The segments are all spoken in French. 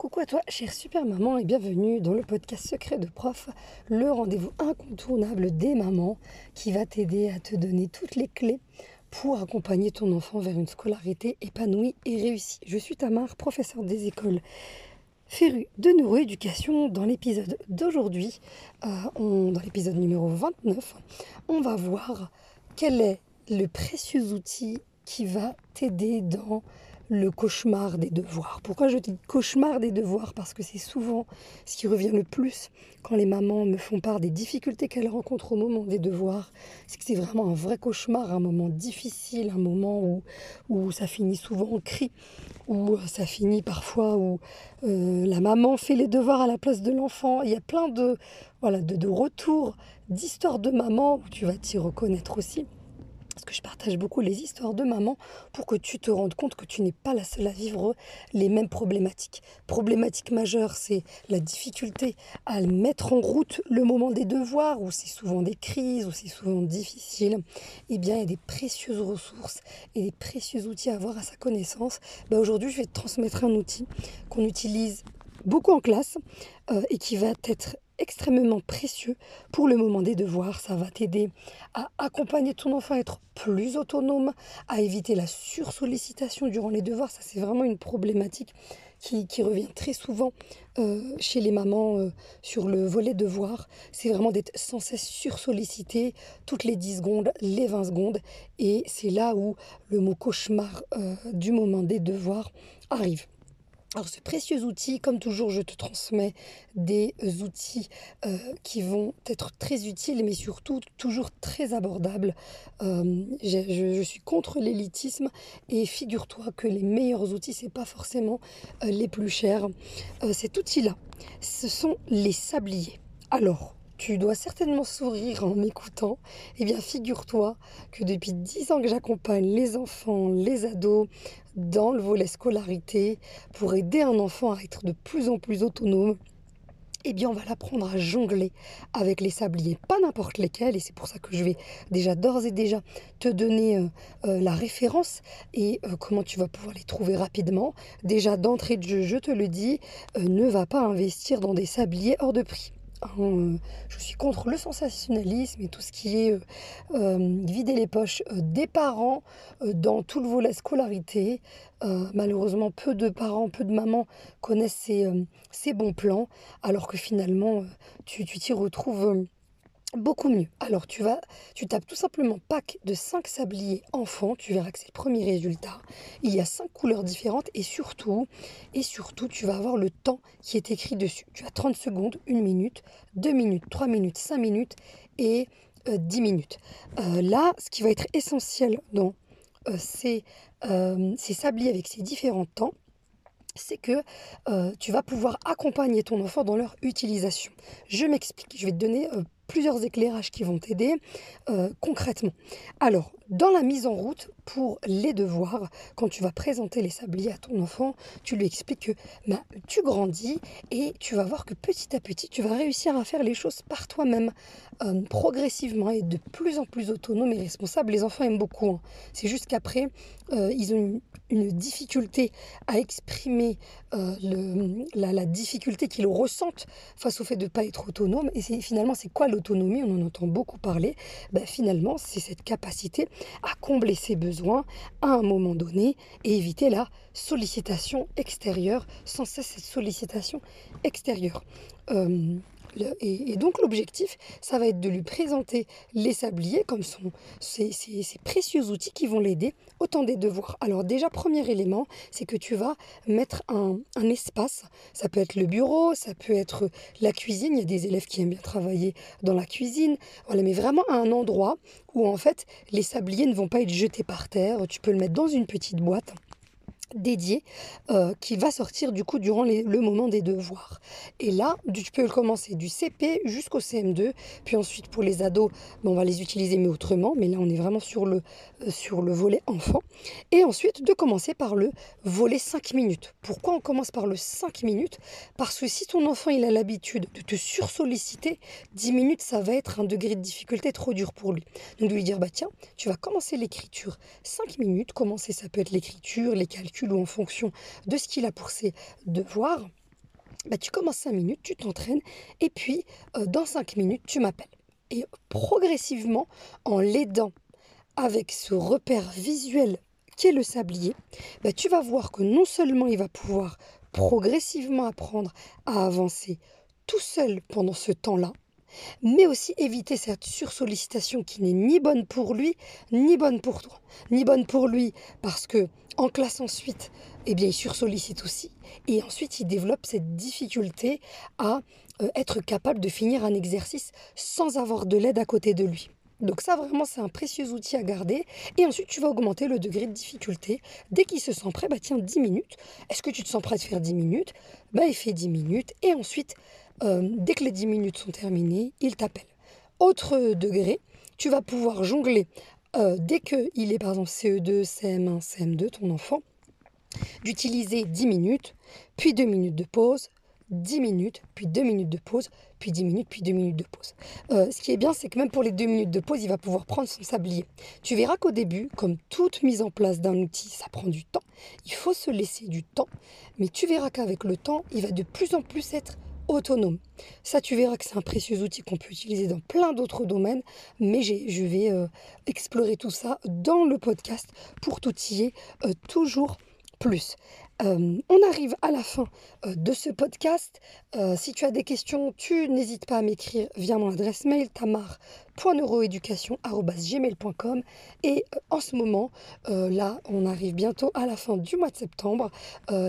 Coucou à toi, chère super maman, et bienvenue dans le podcast Secret de Prof, le rendez-vous incontournable des mamans qui va t'aider à te donner toutes les clés pour accompagner ton enfant vers une scolarité épanouie et réussie. Je suis Tamar, professeure des écoles férue de neuroéducation. Dans l'épisode d'aujourd'hui, euh, dans l'épisode numéro 29, on va voir quel est le précieux outil qui va t'aider dans le cauchemar des devoirs. Pourquoi je dis cauchemar des devoirs? Parce que c'est souvent ce qui revient le plus quand les mamans me font part des difficultés qu'elles rencontrent au moment des devoirs. C'est que c'est vraiment un vrai cauchemar, un moment difficile, un moment où, où ça finit souvent en cri, où ça finit parfois où euh, la maman fait les devoirs à la place de l'enfant. Il y a plein de, voilà, de, de retours, d'histoires de maman où tu vas t'y reconnaître aussi parce que je partage beaucoup les histoires de maman pour que tu te rendes compte que tu n'es pas la seule à vivre les mêmes problématiques. Problématique majeure, c'est la difficulté à mettre en route le moment des devoirs, où c'est souvent des crises, où c'est souvent difficile. Eh bien, il y a des précieuses ressources et des précieux outils à avoir à sa connaissance. Ben, Aujourd'hui, je vais te transmettre un outil qu'on utilise beaucoup en classe euh, et qui va être extrêmement précieux pour le moment des devoirs. Ça va t'aider à accompagner ton enfant à être plus autonome, à éviter la sursollicitation durant les devoirs. Ça, c'est vraiment une problématique qui, revient très souvent euh, chez les mamans euh, sur le volet devoirs. C'est vraiment d'être sans cesse sursollicité toutes les 10 secondes, les 20 secondes. Et c'est là où le mot cauchemar euh, du moment des devoirs arrive. Alors ce précieux outil, comme toujours, je te transmets des euh, outils euh, qui vont être très utiles, mais surtout toujours très abordables. Euh, je, suis contre l'élitisme et figure-toi que les meilleurs outils, c'est pas forcément les plus chers. cet outil-là, ce sont les sabliers. Alors, tu dois certainement sourire en m'écoutant. Eh bien, figure-toi que depuis 10 ans que j'accompagne les enfants, les ados dans le volet scolarité pour aider un enfant à être de plus en plus autonome, eh bien, on va l'apprendre à jongler avec les sabliers, pas n'importe lesquels, et c'est pour ça que je vais déjà d'ores et déjà te donner euh, euh, la référence et euh, comment tu vas pouvoir les trouver rapidement. Déjà d'entrée de jeu, je te le dis, ne va pas investir dans des sabliers hors de prix. Euh, je suis contre le sensationnalisme et tout ce qui est euh, euh, vider les poches des parents dans tout le volet scolarité. malheureusement, peu de parents, peu de mamans connaissent ces, bons plans, alors que finalement, tu t'y retrouves beaucoup mieux. Alors tu vas, tu tapes tout simplement pack de 5 sabliers enfants, tu verras que c'est le premier résultat. Il y a 5 couleurs différentes et surtout, et surtout, tu vas avoir le temps qui est écrit dessus. Tu as 30 secondes, 1 minute, 2 minutes, 3 minutes, 5 minutes et 10 euh, minutes. Euh, là, ce qui va être essentiel dans euh, ces, ces sabliers avec ces différents temps, c'est que tu vas pouvoir accompagner ton enfant dans leur utilisation. Je m'explique, je vais te donner plusieurs éclairages qui vont t'aider euh, concrètement. Alors, dans la mise en route pour les devoirs, quand tu vas présenter les sabliers à ton enfant, tu lui expliques que bah, tu grandis et tu vas voir que petit à petit, tu vas réussir à faire les choses par toi-même, euh, progressivement et de plus en plus autonome et responsable. Les enfants aiment beaucoup. Hein. C'est juste qu'après, euh, ils ont une, difficulté à exprimer le, la, difficulté qu'ils ressentent face au fait de ne pas être autonome. Et finalement, c'est quoi le autonomie, on en entend beaucoup parler, ben finalement, c'est cette capacité à combler ses besoins à un moment donné et éviter la sollicitation extérieure, sans cesse cette sollicitation extérieure. Euh, et, donc l'objectif, ça va être de lui présenter les sabliers comme sont ces, précieux outils qui vont l'aider au temps des devoirs. Alors déjà, premier élément, c'est que tu vas mettre un, espace. Ça peut être le bureau, ça peut être la cuisine. Il y a des élèves qui aiment bien travailler dans la cuisine. Voilà, mais vraiment à un endroit où en fait les sabliers ne vont pas être jetés par terre. Tu peux le mettre dans une petite boîte dédié euh, qui va sortir du coup durant le moment des devoirs. Et là, tu peux commencer du CP jusqu'au CM2, puis ensuite pour les ados, ben, on va les utiliser mais autrement, mais là on est vraiment sur le, euh, sur le volet enfant. Et ensuite de commencer par le volet 5 minutes. Pourquoi on commence par le 5 minutes? Parce que si ton enfant il a l'habitude de te sursolliciter, 10 minutes ça va être un degré de difficulté trop dur pour lui. Donc de lui dire bah tiens, tu vas commencer l'écriture 5 minutes, commencer ça peut être l'écriture, les calculs, ou en fonction de ce qu'il a pour ses devoirs. bah, tu commences 5 minutes, tu t'entraînes, et puis euh, dans 5 minutes, tu m'appelles. Et progressivement, en l'aidant avec ce repère visuel qu'est le sablier, bah, tu vas voir que non seulement il va pouvoir progressivement apprendre à avancer tout seul pendant ce temps-là, mais aussi éviter cette sursollicitation qui n'est ni bonne pour lui, ni bonne pour toi. Ni bonne pour lui parce que en classe ensuite, eh bien, il sursollicite aussi. Et ensuite, il développe cette difficulté à euh, être capable de finir un exercice sans avoir de l'aide à côté de lui. Donc ça vraiment c'est un précieux outil à garder. Et ensuite tu vas augmenter le degré de difficulté. Dès qu'il se sent prêt, bah tiens 10 minutes. Est-ce que tu te sens prêt de faire 10 minutes? Bah il fait 10 minutes. Et ensuite euh, dès que les 10 minutes sont terminées, il t'appelle. Autre degré, tu vas pouvoir jongler euh, dès qu'il est par exemple CE2, CM1, CM2, ton enfant, d'utiliser 10 minutes, puis 2 minutes de pause, 10 minutes, puis 2 minutes de pause, puis 10 minutes, puis 2 minutes de pause. Euh, ce qui est bien, c'est que même pour les 2 minutes de pause, il va pouvoir prendre son sablier. Tu verras qu'au début, comme toute mise en place d'un outil, ça prend du temps. Il faut se laisser du temps, mais tu verras qu'avec le temps, il va de plus en plus être autonome. Ça, tu verras que c'est un précieux outil qu'on peut utiliser dans plein d'autres domaines, mais je vais euh, explorer tout ça dans le podcast pour t'outiller euh, toujours plus. Euh, on arrive à la fin euh, de ce podcast. Euh, si tu as des questions, tu n'hésites pas à m'écrire via mon adresse mail tamar.neuroeducation.gmail.com Et en ce moment, là, on arrive bientôt à la fin du mois de septembre.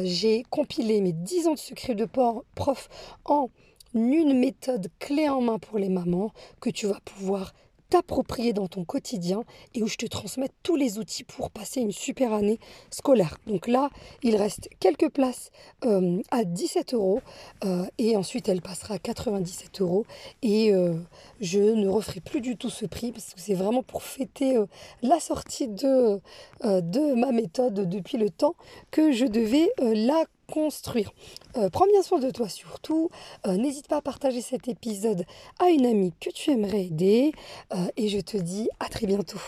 J'ai compilé mes 10 ans de secret de prof en une méthode clé en main pour les mamans que tu vas pouvoir t'approprier dans ton quotidien et où je te transmets tous les outils pour passer une super année scolaire. Donc là, il reste quelques places euh, à 17 euros euh, et ensuite elle passera à 97 euros et euh, je ne referai plus du tout ce prix parce que c'est vraiment pour fêter la sortie de, de ma méthode depuis le temps que je devais la construire. Euh, prends bien soin de toi surtout. Euh, n'hésite pas à partager cet épisode à une amie que tu aimerais aider. Euh, et je te dis à très bientôt.